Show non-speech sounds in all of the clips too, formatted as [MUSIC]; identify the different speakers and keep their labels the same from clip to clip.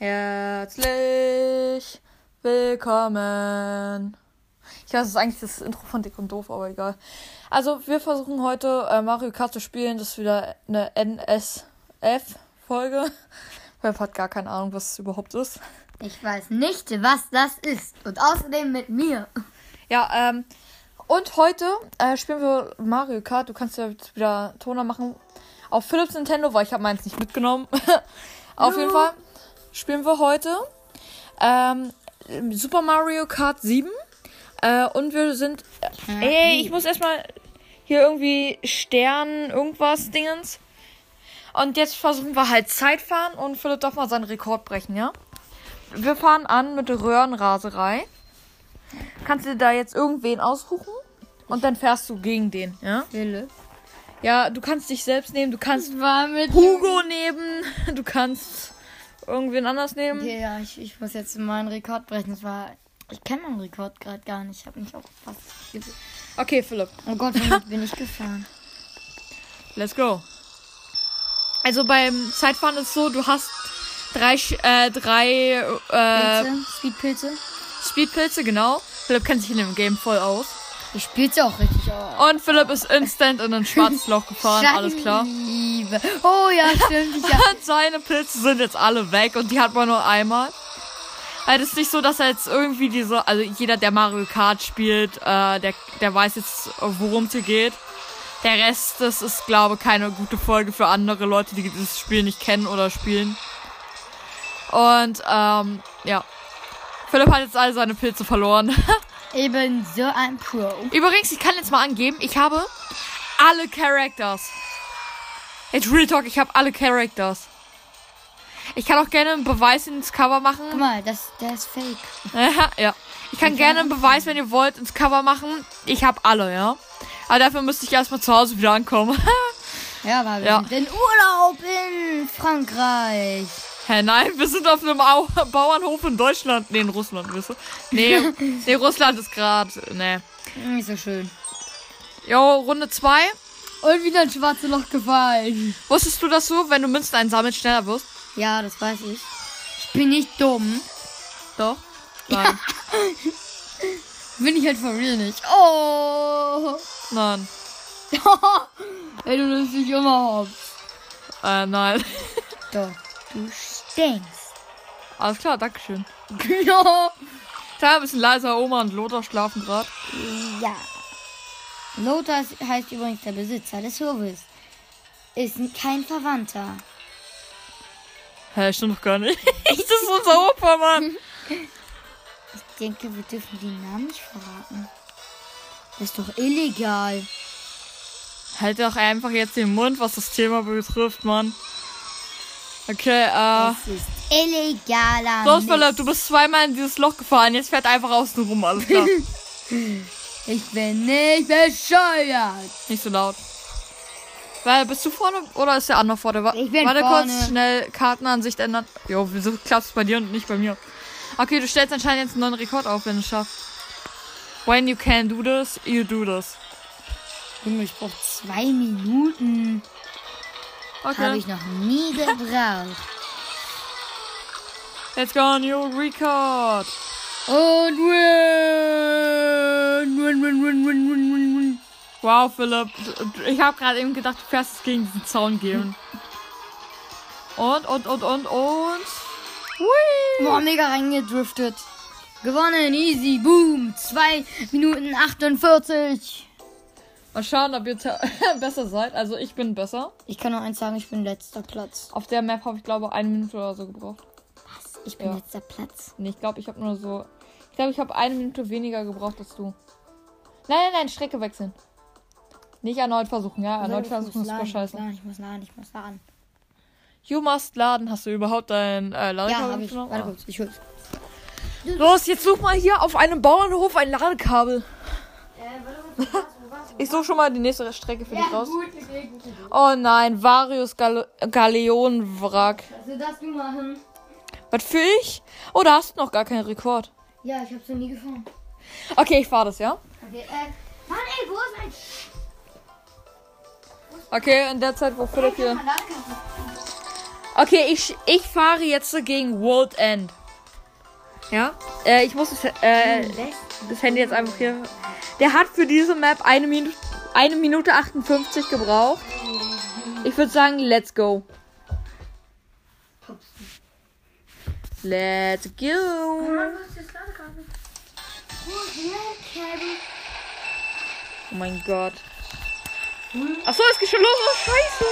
Speaker 1: Herzlich willkommen. Ich weiß, das ist eigentlich das Intro von Dick und Doof, aber egal. Also, wir versuchen heute äh, Mario Kart zu spielen. Das ist wieder eine NSF-Folge. [LAUGHS] Wer hat gar keine Ahnung, was es überhaupt ist.
Speaker 2: Ich weiß nicht, was das ist. Und außerdem mit mir.
Speaker 1: Ja, ähm, und heute äh, spielen wir Mario Kart. Du kannst ja jetzt wieder Toner machen. Auf Philips Nintendo, weil ich habe meins nicht mitgenommen. [LAUGHS] Auf jeden Fall spielen wir heute ähm, Super Mario Kart 7. Äh, und wir sind. Äh, ey, ich muss erstmal hier irgendwie Stern, irgendwas, Dingens. Und jetzt versuchen wir halt Zeitfahren und Philipp darf mal seinen Rekord brechen, ja? Wir fahren an mit der Röhrenraserei. Kannst du da jetzt irgendwen aussuchen? Und dann fährst du gegen den, ja?
Speaker 2: Philipp.
Speaker 1: Ja, du kannst dich selbst nehmen, du kannst Hugo nehmen, [LAUGHS] du kannst irgendwen anders nehmen.
Speaker 2: Okay, ja, ich, ich muss jetzt meinen Rekord brechen. Das war. Ich kenne meinen Rekord gerade gar nicht. Ich habe mich auch fast. gesehen.
Speaker 1: Okay, Philipp,
Speaker 2: Oh Gott, womit bin ich gefahren?
Speaker 1: let's go. Also beim Zeitfahren ist so, du hast drei, äh, drei äh,
Speaker 2: Pilze? Speedpilze?
Speaker 1: Speedpilze, genau. Philipp kennt sich in dem Game voll aus.
Speaker 2: Ich spiele sie auch richtig aus.
Speaker 1: Und Philipp ist instant in ein schwarzes Loch gefahren, alles klar.
Speaker 2: Liebe. Oh ja, stimmt. Ich hab,
Speaker 1: Und [LAUGHS] seine Pilze sind jetzt alle weg und die hat man nur einmal. Halt ist nicht so, dass er jetzt irgendwie diese, also jeder, der Mario Kart spielt, äh, der, der weiß jetzt, worum es hier geht. Der Rest, das ist, glaube ich, keine gute Folge für andere Leute, die dieses Spiel nicht kennen oder spielen. Und, ähm, ja. Philipp hat jetzt all seine Pilze verloren. [LAUGHS]
Speaker 2: eben so ein Pro.
Speaker 1: Übrigens, ich kann jetzt mal angeben, ich habe alle Characters. Jetzt Real Talk, ich habe alle Characters. Ich kann auch gerne einen Beweis ins Cover machen.
Speaker 2: Guck mal, das, der ist fake.
Speaker 1: ja. Ich kann gerne einen Beweis, wenn ihr wollt, ins Cover machen. Ich habe alle, ja. Aber dafür müsste ich erstmal zu Hause wieder ankommen. [LAUGHS]
Speaker 2: Ja, aber wir
Speaker 1: Ja.
Speaker 2: sind in Urlaub in Frankreich.
Speaker 1: Hä, nein, wir sind auf einem Au Bauernhof in Deutschland. Nee, in Russland, wisst ihr? Nee, [LAUGHS] nee Russland ist gerade. Nee.
Speaker 2: Nicht so schön.
Speaker 1: Jo, Runde 2.
Speaker 2: Und wieder ein schwarzes Loch gefallen.
Speaker 1: Wusstest du, dass du, wenn du Münzen einsammelst, schneller wirst?
Speaker 2: Ja, das weiß ich. Ich bin nicht dumm.
Speaker 1: Doch. Nein. [LAUGHS]
Speaker 2: Bin ich halt for real nicht. Oh.
Speaker 1: Nein. [LAUGHS]
Speaker 2: Ey, du nimmst dich immer hops.
Speaker 1: Äh, nein.
Speaker 2: Doch, du stinkst.
Speaker 1: Alles klar, Dankeschön. [LAUGHS]
Speaker 2: ja.
Speaker 1: Klar, ein bisschen leiser, Oma und Lothar schlafen gerade.
Speaker 2: Ja. Lothar heißt übrigens der Besitzer des Hofes. Ist kein Verwandter.
Speaker 1: Hä, stimmt doch gar nicht. [LAUGHS] das ist unser Opa, Mann. [LAUGHS]
Speaker 2: Ich denke, wir dürfen die Namen nicht verraten. Das ist doch illegal.
Speaker 1: Halt doch einfach jetzt den Mund, was das Thema betrifft, Mann. Okay, äh.
Speaker 2: Illegaler
Speaker 1: Los,
Speaker 2: Mist.
Speaker 1: Philipp, du bist zweimal in dieses Loch gefahren. Jetzt fährt einfach außen rum, alles klar. [LAUGHS]
Speaker 2: Ich bin nicht bescheuert.
Speaker 1: nicht so laut. Weil, bist du vorne oder ist der andere vorne? Wa
Speaker 2: Ich bin
Speaker 1: Warte
Speaker 2: vorne.
Speaker 1: kurz, schnell Kartenansicht ändern. Jo, wieso klappt es bei dir und nicht bei mir? Okay, du stellst anscheinend jetzt einen neuen Rekord auf, wenn du es schaffst. When you can do this, you do this.
Speaker 2: Junge, ich brauche zwei Minuten.
Speaker 1: Okay.
Speaker 2: Habe ich noch nie [LAUGHS] gebraucht.
Speaker 1: Let's go on your record.
Speaker 2: Und win, win, win, win, win, win, win, win.
Speaker 1: Wow, Philipp. Ich habe gerade eben gedacht, du fährst es gegen diesen Zaun gehen. Und, und, und, und, und. Hui.
Speaker 2: Boah, mega reingedriftet. Gewonnen, easy, boom. 2 Minuten 48.
Speaker 1: Mal schauen, ob ihr [LAUGHS] besser seid. Also, ich bin besser.
Speaker 2: Ich kann nur eins sagen, ich bin letzter Platz.
Speaker 1: Auf der Map habe ich, glaube eine Minute oder so gebraucht.
Speaker 2: Was? Ich bin
Speaker 1: Ja.
Speaker 2: letzter Platz.
Speaker 1: Nee, ich glaube, ich habe nur so. Ich glaube, ich habe eine Minute weniger gebraucht als du. Nein, nein, nein, Strecke wechseln. Nicht erneut versuchen, ja? Erneut
Speaker 2: ich muss
Speaker 1: versuchen ist
Speaker 2: laden,
Speaker 1: voll
Speaker 2: ich muss
Speaker 1: scheiße.
Speaker 2: laden, ich muss laden, ich muss laden.
Speaker 1: You must laden. Hast du überhaupt dein äh,
Speaker 2: Ja,
Speaker 1: Ladekabel
Speaker 2: hab ich. Warte kurz, ich hol's.
Speaker 1: Los, jetzt such mal hier auf einem Bauernhof ein Ladekabel. Ich suche schon mal die nächste Strecke für dich raus.
Speaker 2: gut.
Speaker 1: Oh nein, Varius Gal Galeonenwrack.
Speaker 2: Also das du machen.
Speaker 1: Was für ich? Oh, da hast du noch gar keinen Rekord.
Speaker 2: Ja, ich hab's noch nie gefahren.
Speaker 1: Okay, ich fahr das, ja?
Speaker 2: Okay, äh. Mann, ey, wo ist mein
Speaker 1: Okay, in der Zeit, wo Philipp hier. Okay, ich, ich fahre jetzt gegen World End. Ja? Äh, ich muss das, äh, das Handy jetzt einfach hier. Der hat für diese Map eine Minute, eine Minute 58 gebraucht. Ich würde sagen, let's go. Let's go. Oh mein Gott. Achso, es geht schon los. Oh, scheiße.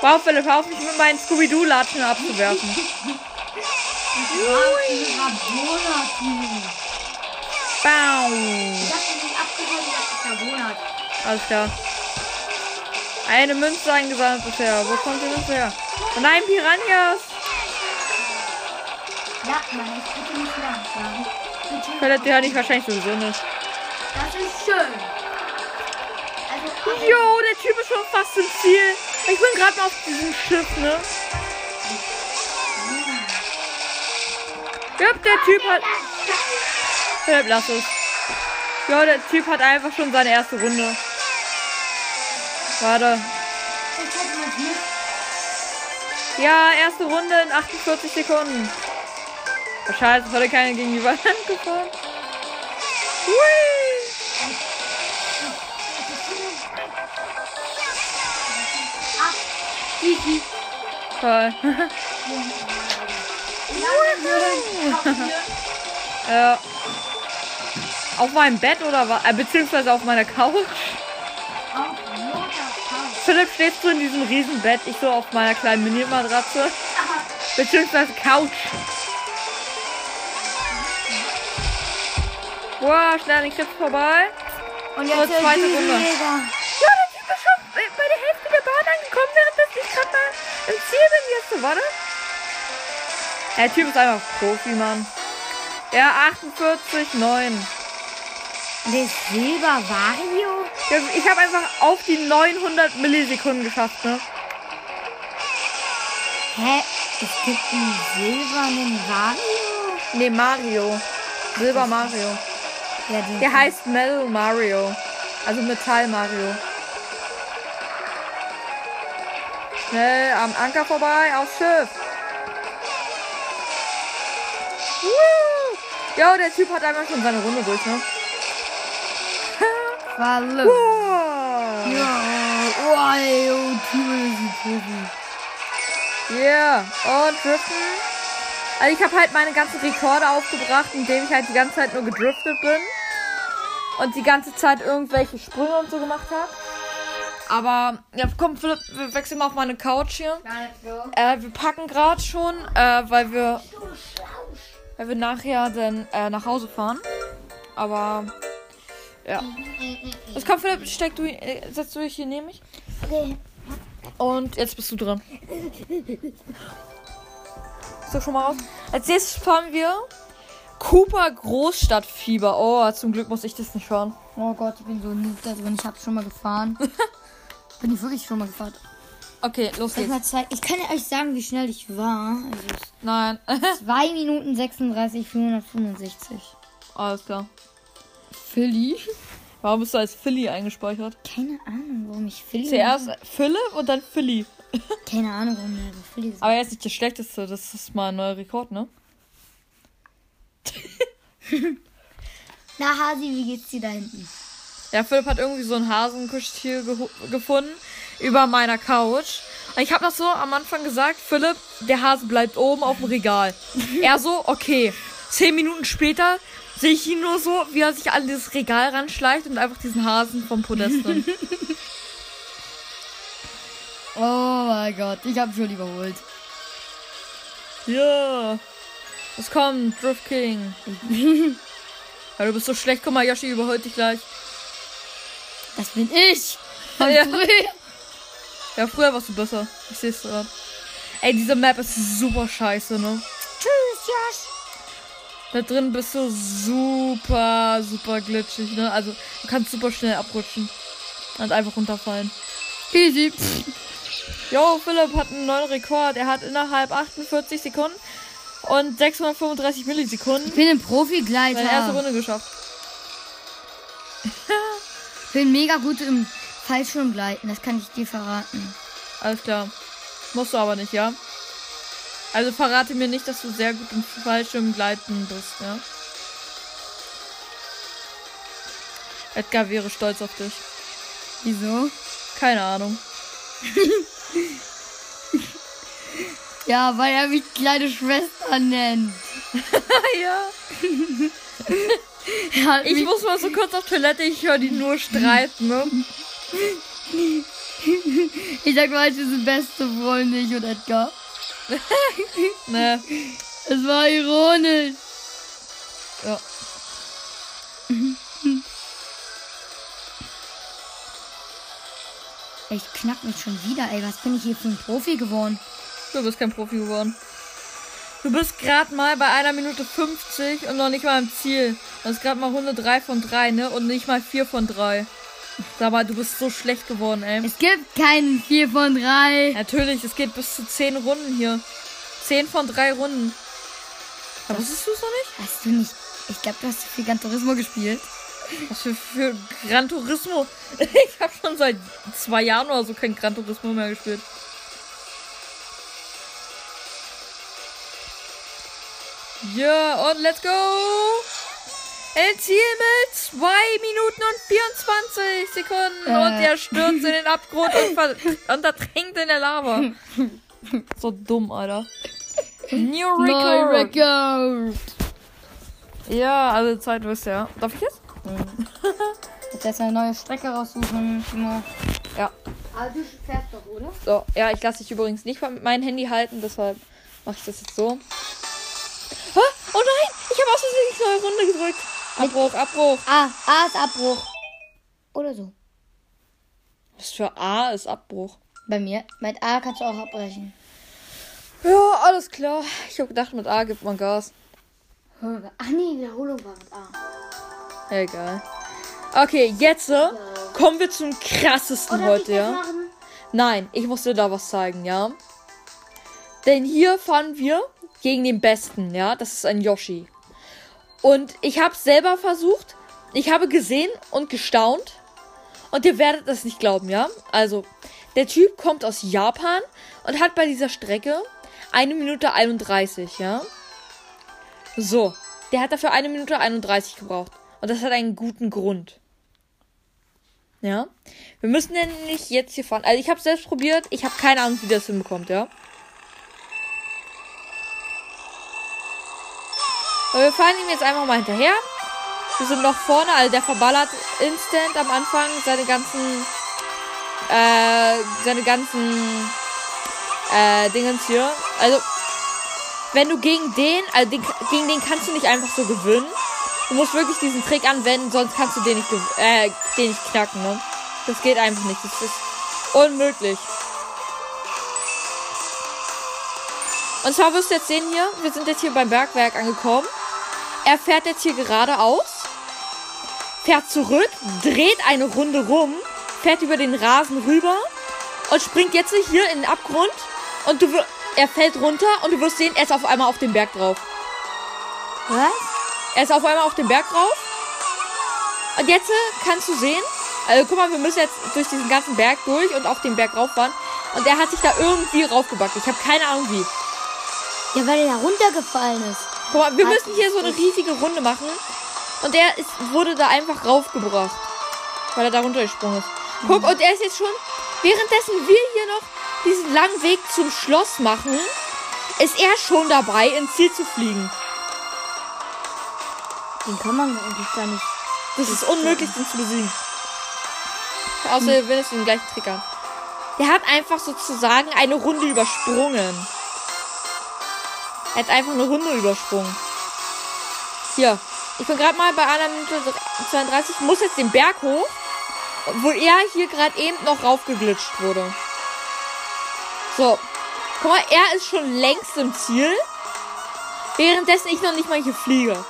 Speaker 1: Wow, Philipp, hör auf mich mit meinen Scooby-Doo-Latschen abzuwerfen. Bau. Alles klar. Eine Münze eingesammelt bisher. Wo kommt die Münze her? Oh nein, Piranhas.
Speaker 2: Ja, Mann, ich bitte nicht langsam. Bitte.
Speaker 1: Die hören ich wahrscheinlich sowieso nicht.
Speaker 2: Das ist schön. Also,
Speaker 1: Jo, der Typ ist schon fast im Ziel. Ich bin gerade mal auf diesem Schiff, ne? Ja, der Typ hat. Philipp, lass es. Ja, der Typ hat einfach schon seine erste Runde.
Speaker 2: Glück.
Speaker 1: Ja, erste Runde in 48 Sekunden. Oh, scheiße, es hatte keiner gegen die Wand [LAUGHS] gefahren. Hui! Toll. [LAUGHS] ja. Auf meinem Bett oder was? Äh, beziehungsweise auf meiner Couch. Philipp steht so in diesem riesen Bett, ich so auf meiner kleinen Mini-Matratze. Beziehungsweise Couch. Wow, schnell an den Griff vorbei.
Speaker 2: Und
Speaker 1: So,
Speaker 2: jetzt der
Speaker 1: zweite Runde. Ja, der Typ ist schon bei der Hälfte der Bahn angekommen, während ich gerade mal im Ziel bin. Jetzt so, warte. Der Typ ist einfach Profi, Mann. Ja, 48, 9.
Speaker 2: Der Silber Vario?
Speaker 1: Ich habe einfach auf die 900 Millisekunden geschafft, ne?
Speaker 2: Hä? Es gibt einen silbernen Vario?
Speaker 1: Ne, Mario. Silber Mario.
Speaker 2: Ja,
Speaker 1: Der heißt Metal Mario. Also Metall Mario. Schnell am Anker vorbei, aufs Schiff. Woo! Ja, der Typ hat einfach schon seine Runde durch, ne?
Speaker 2: Falle.
Speaker 1: Wow!
Speaker 2: Ja, ey, oh, Typ ist ein Profi.
Speaker 1: Yeah. Und driften. Also ich habe halt meine ganzen Rekorde aufgebracht, indem ich halt die ganze Zeit nur gedriftet bin. Und die ganze Zeit irgendwelche Sprünge und so gemacht habe. Aber, ja, komm, Philipp, wir wechseln mal auf meine Couch hier. Äh, wir packen gerade schon, äh, weil wir, weil wir nachher dann äh, nach Hause fahren. Aber, ja. Jetzt komm, Philipp, steck du, äh, setz du dich hier neben mich.
Speaker 2: Okay.
Speaker 1: Und jetzt bist du dran. So, schon mal raus. Als nächstes fahren wir Cooper Großstadtfieber. Oh, zum Glück muss ich das nicht fahren.
Speaker 2: Oh Gott, ich bin so noob da drin. Ich hab's schon mal gefahren. [LAUGHS] bin ich wirklich schon mal gefahren.
Speaker 1: Okay, los
Speaker 2: ich,
Speaker 1: geht's.
Speaker 2: mal zeigen? ich kann ja euch sagen, wie schnell ich war. Also
Speaker 1: Nein. [LAUGHS]
Speaker 2: 2 Minuten 36, 465.
Speaker 1: Alles klar.
Speaker 2: Philly?
Speaker 1: Warum bist du als Philly eingespeichert?
Speaker 2: Keine Ahnung, warum ich Philly.
Speaker 1: Zuerst Philipp und dann Philly. [LAUGHS]
Speaker 2: Keine Ahnung, warum der so Philly ist.
Speaker 1: Aber er ist nicht der schlechteste. Das ist mal ein neuer Rekord, ne? [LAUGHS]
Speaker 2: Na, Hasi, wie geht's dir da hinten?
Speaker 1: Ja, Philipp hat irgendwie so ein Hasenkuschtier geho- gefunden über meiner Couch. Ich habe noch so am Anfang gesagt, Philipp, der Hase bleibt oben auf dem Regal. [LAUGHS] er so, okay. Zehn Minuten später sehe ich ihn nur so, wie er sich an dieses Regal ranschleicht und einfach diesen Hasen vom Podest nimmt. [LAUGHS]
Speaker 2: Oh mein Gott, ich hab schon überholt.
Speaker 1: Ja. Es kommt, Drift King. [LAUGHS] ja, du bist so schlecht. Guck mal, Yoshi überholt dich gleich.
Speaker 2: Das bin ich. Von
Speaker 1: Ja.
Speaker 2: früher.
Speaker 1: Ja, früher warst du besser. Ich sehe es gerade. Ey, diese Map ist super scheiße, ne? Da drin bist du super, super glitschig, ne? Also, du kannst super schnell abrutschen. Und einfach runterfallen.
Speaker 2: Easy.
Speaker 1: Jo, Philipp hat einen neuen Rekord. Er hat innerhalb 48 Sekunden und 635 Millisekunden
Speaker 2: Ich bin ein
Speaker 1: seine erste
Speaker 2: Profi-Gleiter.
Speaker 1: Runde geschafft.
Speaker 2: Ich bin mega gut im Fallschirmgleiten, das kann ich dir verraten.
Speaker 1: Alles klar. Musst du aber nicht, ja? Also verrate mir nicht, dass du sehr gut im Fallschirmgleiten bist, ja? Edgar wäre stolz auf dich.
Speaker 2: Wieso?
Speaker 1: Keine Ahnung. [LAUGHS]
Speaker 2: Ja, weil er mich kleine Schwester nennt. [LAUGHS]
Speaker 1: ja. [LAUGHS] Ich muss mal so kurz auf Toilette, ich höre die nur streiten, ne?
Speaker 2: ich sag mal, wir sind beste Freunde, ich und Edgar. [LAUGHS]
Speaker 1: Ne.
Speaker 2: Es war ironisch.
Speaker 1: Ja. [LAUGHS]
Speaker 2: Ich knack mich schon wieder, ey. Was bin ich hier für ein Profi geworden?
Speaker 1: Du bist kein Profi geworden. Du bist gerade mal bei einer Minute 50 und noch nicht mal im Ziel. Das ist gerade mal Runde 3 von 3, ne? Und nicht mal 4 von 3. Mal, du bist so schlecht geworden, ey.
Speaker 2: Es gibt keinen 4 von 3.
Speaker 1: Natürlich, es geht bis zu 10 Runden hier. 10 von 3 Runden. Aber wusstest du es noch nicht?
Speaker 2: Hast du nicht. Ich glaube, du hast viel Gran Turismo gespielt.
Speaker 1: Was für, für Gran Turismo? [LAUGHS] Ich habe schon seit zwei Jahren oder so kein Gran Turismo mehr gespielt. Ja, und let's go! Ein Ziel mit 2 Minuten und 24 Sekunden.
Speaker 2: Äh.
Speaker 1: Und er stürzt in den Abgrund und, ver [LAUGHS] und ertränkt in der Lava. So dumm, Alter. New Record.
Speaker 2: Record.
Speaker 1: Ja, also Zeit wisst ihr. ja. Darf ich jetzt?
Speaker 2: Jetzt erst eine neue Strecke raussuchen, Timo.
Speaker 1: Ja.
Speaker 2: Aber du fährst doch, oder?
Speaker 1: So, ja, ich lasse dich übrigens nicht mit meinem Handy halten, deshalb mache ich das jetzt so. Oh nein, ich habe aus Versehen die neue Runde gedrückt. Abbruch, Abbruch.
Speaker 2: A. A ist Abbruch. Oder so.
Speaker 1: Was für A ist Abbruch?
Speaker 2: Bei mir. Mit A kannst du auch abbrechen.
Speaker 1: Ja, alles klar. Ich habe gedacht, mit A gibt man Gas.
Speaker 2: Ach nee, Wiederholung war mit A.
Speaker 1: Egal. Okay, jetzt äh, kommen wir zum krassesten heute, ja. Nein, ich muss dir da was zeigen, ja. Denn hier fahren wir gegen den Besten, ja. Das ist ein Yoshi. Und ich habe selber versucht. Ich habe gesehen und gestaunt. Und ihr werdet es nicht glauben, ja. Also, der Typ kommt aus Japan und hat bei dieser Strecke eine Minute 31, ja. So, der hat dafür eine Minute 31 gebraucht. Und das hat einen guten Grund. Ja. Wir müssen nämlich jetzt hier fahren. Also ich habe selbst probiert. Ich habe keine Ahnung, wie das hinbekommt, ja. Aber wir fahren ihm jetzt einfach mal hinterher. Wir sind noch vorne, also der verballert instant am Anfang seine ganzen, äh, seine ganzen, äh, Dingens hier. Also, wenn du gegen den, also den, gegen den kannst du nicht einfach so gewinnen. Du musst wirklich diesen Trick anwenden, sonst kannst du den nicht, äh, den nicht knacken, ne? Das geht einfach nicht. Das ist unmöglich. Und zwar wirst du jetzt sehen hier, wir sind jetzt hier beim Bergwerk angekommen. Er fährt jetzt hier geradeaus, fährt zurück, dreht eine Runde rum, fährt über den Rasen rüber und springt jetzt hier in den Abgrund und du er fällt runter und du wirst sehen, er ist auf einmal auf dem Berg drauf.
Speaker 2: Was?
Speaker 1: Er ist auf einmal auf dem Berg drauf. Und jetzt äh, kannst du sehen, also guck mal, wir müssen jetzt durch diesen ganzen Berg durch und auf den Berg rauffahren. Und er hat sich da irgendwie raufgebackt. Ich habe keine Ahnung wie.
Speaker 2: Ja, weil er da runtergefallen ist.
Speaker 1: Guck mal, wir müssen hier so eine riesige Runde machen. Und er ist, wurde da einfach raufgebracht. Weil er da runtergesprungen ist. Guck, und er ist jetzt schon, währenddessen wir hier noch diesen langen Weg zum Schloss machen, ist er schon dabei, ins Ziel zu fliegen.
Speaker 2: Den kann man eigentlich gar nicht.
Speaker 1: Das ist unmöglich, den zu besiegen. Außer er will es den gleichen an. Der hat einfach sozusagen eine Runde übersprungen. Er hat einfach eine Runde übersprungen. Hier. Ich bin gerade mal bei einer Minute 32. Muss jetzt den Berg hoch. Wo er hier gerade eben noch raufgeglitscht wurde. So. Guck mal, er ist schon längst im Ziel. Währenddessen ich noch nicht mal hier fliege.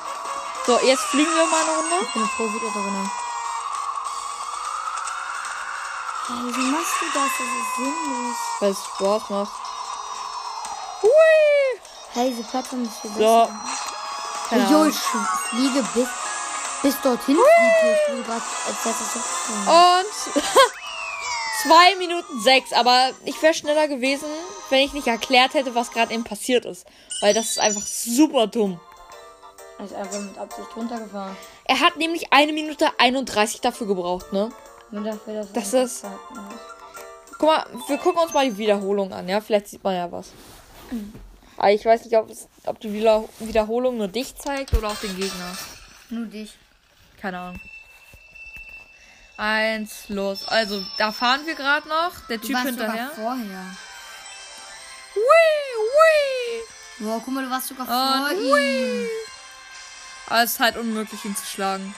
Speaker 1: So, jetzt fliegen wir mal eine Runde.
Speaker 2: Ich bin Profi da drin. Hey, wie machst du das? Das ist sinnlos.
Speaker 1: Weil es Spaß macht.
Speaker 2: Hey, diese Plattform ist viel
Speaker 1: So.
Speaker 2: besser. Jo,
Speaker 1: Ahnung.
Speaker 2: ich fliege bis, bis dorthin.
Speaker 1: Und [LAUGHS] 2 Minuten 6, aber ich wäre schneller gewesen, wenn ich nicht erklärt hätte, was gerade eben passiert ist. Weil das ist einfach super dumm.
Speaker 2: Er ist einfach mit Absicht runtergefahren.
Speaker 1: Er hat nämlich eine Minute 31 dafür gebraucht, ne?
Speaker 2: Nur dafür, dass
Speaker 1: Das ist-. Guck mal, wir gucken uns mal die Wiederholung an, ja? Vielleicht sieht man ja was. Aber ich weiß nicht, ob, es, ob die Wieder Wiederholung nur dich zeigt oder auch den Gegner.
Speaker 2: Nur dich.
Speaker 1: Keine Ahnung. Eins, los. Also, da fahren wir gerade noch. Der
Speaker 2: Du
Speaker 1: Typ
Speaker 2: warst
Speaker 1: hinterher.
Speaker 2: sogar vorher.
Speaker 1: Hui, hui.
Speaker 2: Boah, guck mal, du warst sogar
Speaker 1: Und
Speaker 2: vor ihm.
Speaker 1: Aber es ist halt unmöglich, ihn zu schlagen.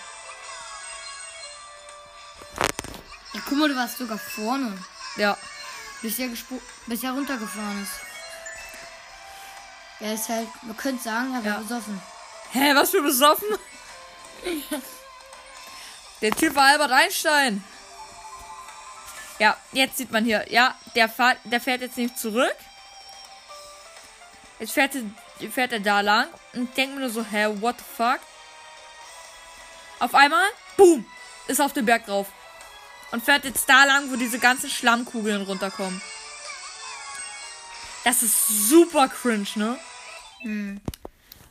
Speaker 2: Ja, guck mal, du warst sogar vorne.
Speaker 1: Ja.
Speaker 2: Bis er, bis er runtergefahren ist. Er ist halt, man könnte sagen, er war
Speaker 1: Ja.
Speaker 2: besoffen.
Speaker 1: Hä, was für besoffen? Der Typ war Albert Einstein. Ja, jetzt sieht man hier. Ja, der, fahr, der fährt jetzt nicht zurück. Jetzt fährt er, fährt er da lang und denkt mir nur so, hä, what the fuck? Auf einmal, boom, ist auf den Berg drauf. Und fährt jetzt da lang, wo diese ganzen Schlammkugeln runterkommen. Das ist super cringe, ne?
Speaker 2: Hm.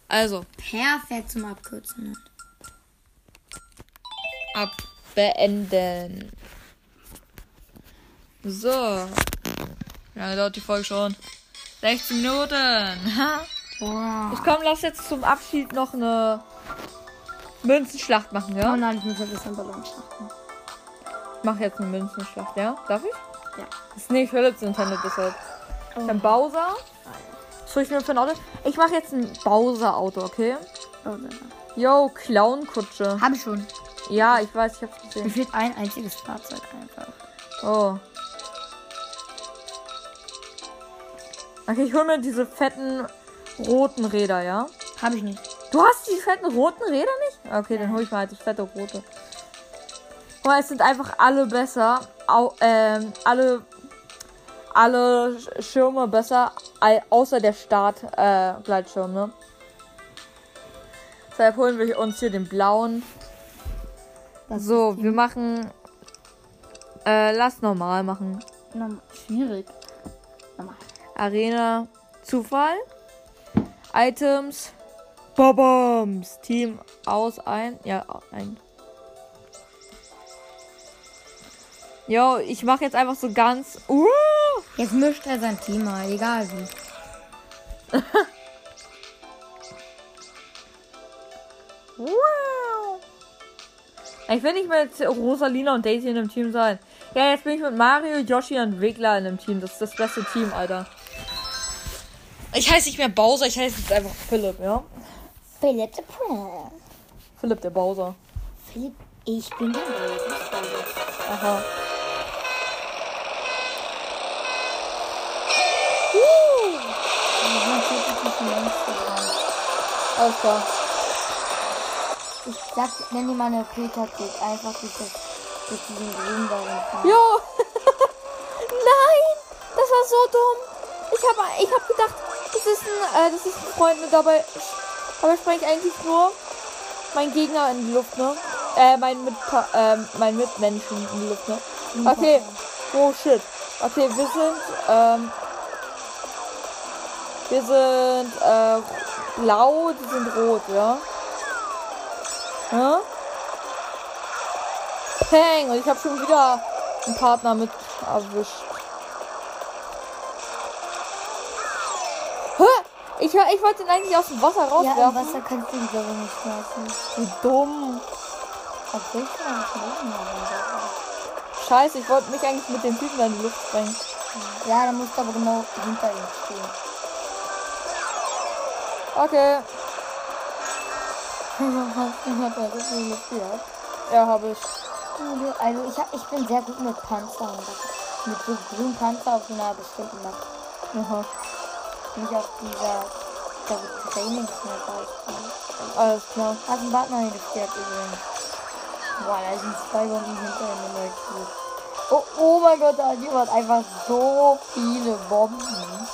Speaker 1: Also,
Speaker 2: Perfekt zum Abkürzen.
Speaker 1: abbeenden. So. Wie lange dauert die Folge schon? 16 Minuten. [LAUGHS] Ha.
Speaker 2: Wow.
Speaker 1: Ich komm, lass jetzt zum Abschied noch eine Münzenschlacht machen,
Speaker 2: Oh
Speaker 1: ja?
Speaker 2: nein, ich muss ein bisschen Ballon starten.
Speaker 1: Ich mach jetzt eine Münzenschlacht, ja? Darf ich?
Speaker 2: Ja.
Speaker 1: Das ist nicht Philips Nintendo deshalb. Ich hab Bowser. Soll ich mir für ein Auto? Ich mache jetzt ein Bowser-Auto, okay? Yo, Clown-Kutsche.
Speaker 2: Hab ich schon.
Speaker 1: Ja, ich weiß, ich hab's
Speaker 2: Mir
Speaker 1: gesehen.
Speaker 2: fehlt ein einziges Fahrzeug einfach.
Speaker 1: Oh. Okay, ich hol mir diese fetten roten Räder, ja?
Speaker 2: Hab ich nicht.
Speaker 1: Du hast die fetten roten Räder nicht? Okay, dann hol ich mal halt die fette rote. Guck mal, es sind einfach alle besser. Au, ähm, alle, alle Sch- Schirme besser, außer der Start-Gleitschirm, äh, ne? Deshalb holen wir uns hier den blauen.
Speaker 2: Das
Speaker 1: So, wir machen. Äh, lass normal machen.
Speaker 2: norm- schwierig. Normal.
Speaker 1: Arena Zufall. Items. Bobombs. Team aus ein. Ja, ein. Jo, ich mache jetzt einfach so ganz. Uh,
Speaker 2: Jetzt mischt er sein Team mal, egal wie. [LAUGHS]
Speaker 1: wow. Ich will nicht mehr mit Rosalina und Daisy in einem Team sein. Ja, jetzt bin ich mit Mario, Yoshi und Wiggler in einem Team. Das ist das beste Team, Alter. Ich heiße nicht mehr Bowser, ich heiße jetzt einfach Philipp, ja?
Speaker 2: Philipp the Prince.
Speaker 1: Philipp der Bowser.
Speaker 2: Philipp, ich bin der Böse.
Speaker 1: Aha. Klar.
Speaker 2: Ich sag, nenn dir mal eine Filterklick. Einfach durch, das, durch diesen grünen darin.
Speaker 1: Jo! [LAUGHS] Nein! Das war so dumm! Ich habe ich hab gedacht, das ist ein, äh, das ist ein Freund mit dabei. Aber ich spreng eigentlich nur mein Gegner in die Luft, ne? Äh, mein, mit, ähm, mein Mitmenschen in die Luft, ne? Okay. Oh shit. Okay, wir sind, ähm, wir sind, äh, blau, die sind rot, ja? Ja? Peng, und ich habe schon wieder einen Partner mit erwischt. Hä? Ich, ich wollte ihn eigentlich aus dem Wasser
Speaker 2: Ja, im
Speaker 1: rauswerfen.
Speaker 2: Wasser kannst du ihn ich nicht schmeißen.
Speaker 1: Wie dumm.
Speaker 2: Dich oder auf Leben
Speaker 1: Scheiße, ich wollte mich eigentlich mit dem Typen in die Luft sprengen.
Speaker 2: Ja, dann musst du aber genau hinter ihm stehen.
Speaker 1: Okay.
Speaker 2: Hast du mal da so viel geführt?
Speaker 1: Ja, habe ich.
Speaker 2: Also ich, hab, ich bin sehr gut mit Panzern. Mit so grünen Panzer auf einer bestimmten Map.
Speaker 1: Aha.
Speaker 2: Nicht auf dieser, dieser Trainingsmap.
Speaker 1: Alles klar.
Speaker 2: Hast einen Partner hingestellt übrigens. Boah, da sind zwei Bomben hinter in der Cube. Oh, oh mein Gott, da hat jemand einfach so viele Bomben.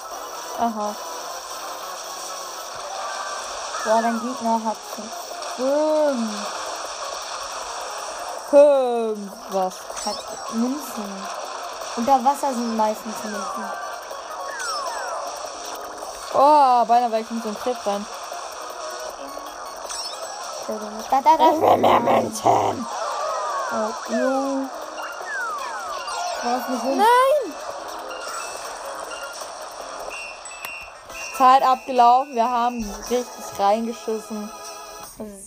Speaker 1: Aha.
Speaker 2: Boah, dein Gegner hat schon fünf.
Speaker 1: Fünf. Was?
Speaker 2: Hat Münzen. Unter Wasser sind meistens Münzen.
Speaker 1: Oh, beinahe wäre ich in so ein Clip rein.
Speaker 2: Da, da, da.
Speaker 1: will mehr Münzen.
Speaker 2: Oh. War so?
Speaker 1: Nein! Zeit abgelaufen, wir haben richtig reingeschissen.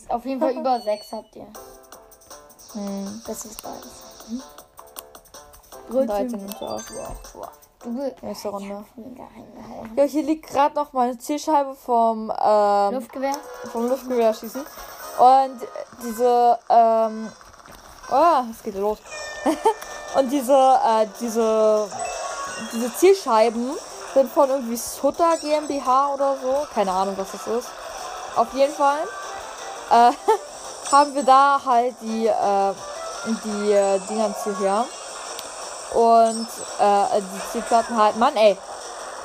Speaker 2: Auf jeden Fall über 6 habt ihr.
Speaker 1: Hm.
Speaker 2: Das ist beides.
Speaker 1: 13 nimmt auch.
Speaker 2: Du
Speaker 1: Nächste Runde. Ja, hier liegt gerade noch meine Zielscheibe vom, ähm,
Speaker 2: Luftgewehr?
Speaker 1: vom Luftgewehrschießen. Und diese, ähm, oh, es geht los. [LAUGHS] Und diese, äh, diese, diese Zielscheiben sind von irgendwie Sutter GmbH oder so. Keine Ahnung, was das ist. Auf jeden Fall, äh, [LAUGHS] haben wir da halt die, äh, die äh, Dingens hierher. Und, äh, die Zielplatten halt, Mann, ey.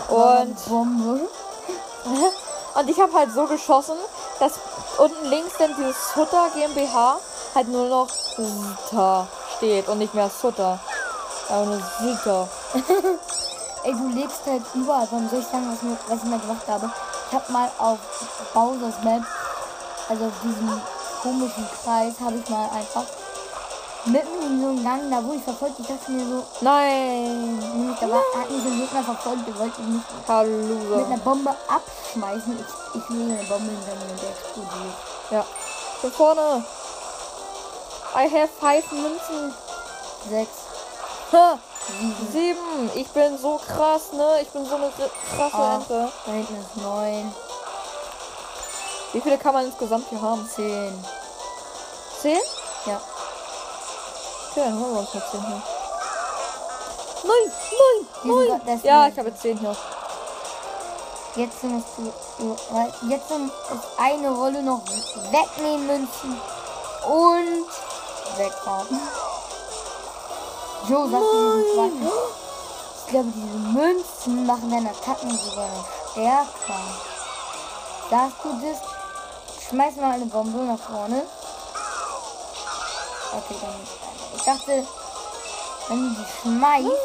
Speaker 1: Und, [LAUGHS] und ich habe halt so geschossen, dass unten links dann dieses Sutter GmbH halt nur noch Sutter steht und nicht mehr Sutter. Aber nur Sutter. [LAUGHS]
Speaker 2: Ey, du lebst halt überall. Warum soll ich sagen, was, mir, was ich mal gemacht habe? Ich habe mal auf Bowser's Map, also auf diesem komischen Kreis, habe ich mal einfach mitten in so einem Gang, da wurde ich verfolgt. Ich dachte mir so,
Speaker 1: Nein.
Speaker 2: nämlich, da war, hat mich so ein Gegner verfolgt, der wollte mich mit
Speaker 1: Hallo.
Speaker 2: einer Bombe abschmeißen. Ich, ich lege eine Bombe hinter mir und der explodiert.
Speaker 1: Ja. Hier vorne. I have five Münzen.
Speaker 2: Sechs,
Speaker 1: Ha.
Speaker 2: Sieben.
Speaker 1: Ich bin so krass, ne? Ich bin so eine krasse
Speaker 2: Ah.
Speaker 1: Ente.
Speaker 2: da hinten ist neun,
Speaker 1: Wie viele kann man insgesamt hier haben?
Speaker 2: zehn.
Speaker 1: Zehn?
Speaker 2: Ja.
Speaker 1: Okay, dann holen wir uns mal zehn hier. Nein.
Speaker 2: grad- das
Speaker 1: Ja, ich habe jetzt zehn hier.
Speaker 2: Jetzt musst du, jetzt ist eine Rolle noch wegnehmen Münzen und wegfahren. Jo, sagt diesen zweiten. Ich glaube, diese Münzen machen deine Attacken sogar noch stärker. Sagst du das? Schmeiß mal eine Bombe nach vorne. Okay, dann nicht. Ich dachte, wenn du die schmeißt,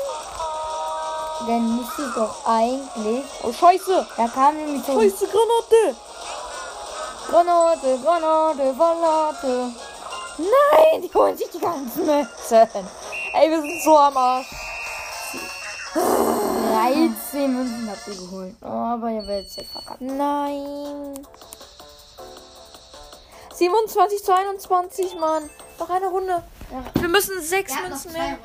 Speaker 2: dann müsste es doch eigentlich.
Speaker 1: Oh, scheiße.
Speaker 2: Da kam nämlich so
Speaker 1: Scheiße, Granate.
Speaker 2: Granate, Granate, Granate.
Speaker 1: Nein, die holen sich die ganzen Münzen. Ey, wir sind so am Arsch.
Speaker 2: 13 Münzen habt ihr geholt. Oh, aber ihr werdet jetzt verkackt.
Speaker 1: Nein. 27 zu 21, Mann. Noch eine Runde. Wir müssen sechs Münzen mehr.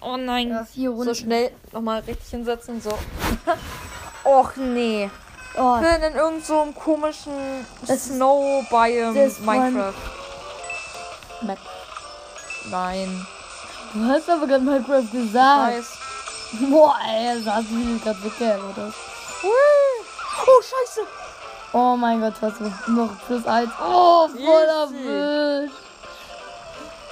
Speaker 1: Oh nein.
Speaker 2: Ja, vier
Speaker 1: So
Speaker 2: Runden.
Speaker 1: schnell nochmal richtig hinsetzen. So. [LAUGHS] Och nee.
Speaker 2: Oh,
Speaker 1: Ich bin in irgendeinem so komischen
Speaker 2: Das
Speaker 1: Snow Biome Minecraft.
Speaker 2: Map.
Speaker 1: Nein.
Speaker 2: Du hast aber gerade Minecraft gesagt. Boah, ey, das hast du gerade weggehört, oder?
Speaker 1: Oh, scheiße.
Speaker 2: Oh mein Gott, was noch plus eins. Oh, voller. Wild.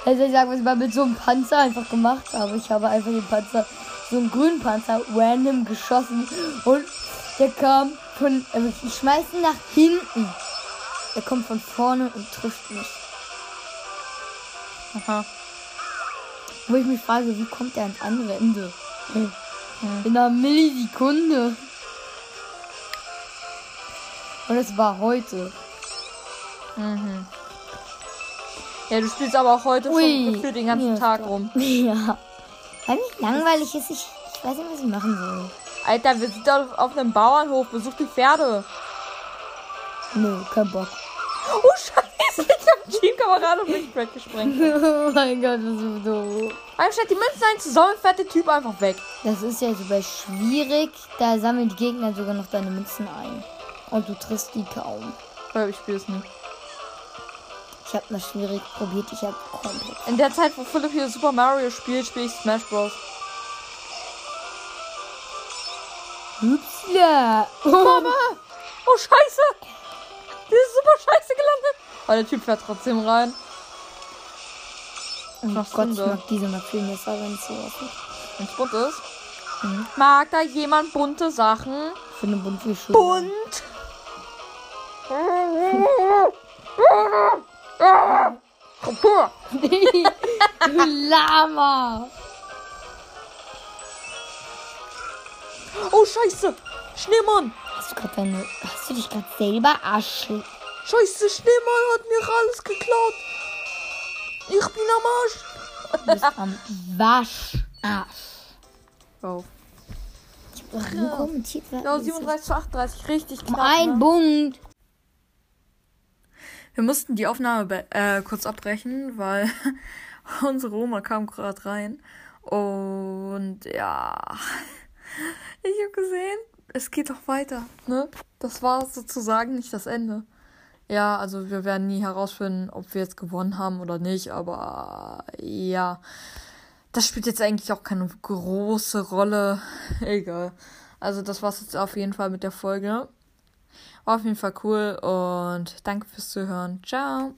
Speaker 2: Also ich sag, was ich mal mit so einem Panzer einfach gemacht habe. Ich habe einfach den Panzer, so einen grünen Panzer, random geschossen. Und der kam von, also ich schmeiß ihn nach hinten. Der kommt von vorne und trifft mich.
Speaker 1: Aha.
Speaker 2: Wo ich mich frage, wie kommt der ans andere Ende? In einer Millisekunde. Und es war heute.
Speaker 1: Mhm. Ja, du spielst aber auch heute
Speaker 2: Ui.
Speaker 1: schon den ganzen Tag rum. [LAUGHS]
Speaker 2: Ja. Weil mich langweilig ist, ich, ich weiß nicht, was ich machen soll.
Speaker 1: Alter, wir sind doch auf einem Bauernhof. Besuch die Pferde.
Speaker 2: Nö, kein Bock.
Speaker 1: Oh, scheiße. Teamkamerad auf mich weggesprengt.
Speaker 2: oh mein Gott, was ist so.
Speaker 1: Anstatt die Münzen einzusammeln, fährt der Typ einfach weg.
Speaker 2: Das ist ja super schwierig. Da sammeln die Gegner sogar noch deine Münzen ein. Und du triffst die kaum.
Speaker 1: Ja, ich spiele es nicht.
Speaker 2: Ich habe mal schwierig probiert, ich habe komplett.
Speaker 1: In der Zeit, wo Philipp hier Super Mario spielt, spiele ich Smash Bros.
Speaker 2: Upsla!
Speaker 1: Mama! Oh, scheiße! Die ist super scheiße gelandet. Aber der Typ fährt trotzdem rein.
Speaker 2: Oh Gott,
Speaker 1: denn
Speaker 2: ich
Speaker 1: da?
Speaker 2: mag diese Map viel besser, wenn es so aussieht.
Speaker 1: Wenn es bunt ist.
Speaker 2: Mhm.
Speaker 1: Mag da jemand bunte Sachen?
Speaker 2: Ich finde bunt viel schöner.
Speaker 1: Bunt!
Speaker 2: du Lama!
Speaker 1: Oh, scheiße. Schneemann.
Speaker 2: Hast du gerade deine. Hast du dich gerade selber Arsch.
Speaker 1: Scheiße, Schneemann hat mir alles geklaut. Ich bin am Arsch.
Speaker 2: Du bist am.
Speaker 1: Wow.
Speaker 2: Hab doch nur kommentiert. wer-
Speaker 1: Ja, 37 zu 38. Richtig
Speaker 2: Um
Speaker 1: knapp.
Speaker 2: ein
Speaker 1: ne?
Speaker 2: Punkt.
Speaker 1: Wir mussten die Aufnahme äh, kurz abbrechen, weil [LAUGHS] unsere Oma kam gerade rein. Und ja, ich habe gesehen, es geht doch weiter. Ne? Das war sozusagen nicht das Ende. Ja, also wir werden nie herausfinden, ob wir jetzt gewonnen haben oder nicht, aber äh, ja, das spielt jetzt eigentlich auch keine große Rolle. [LAUGHS] Egal. Also das war's jetzt auf jeden Fall mit der Folge. War auf jeden Fall cool und danke fürs Zuhören. Ciao.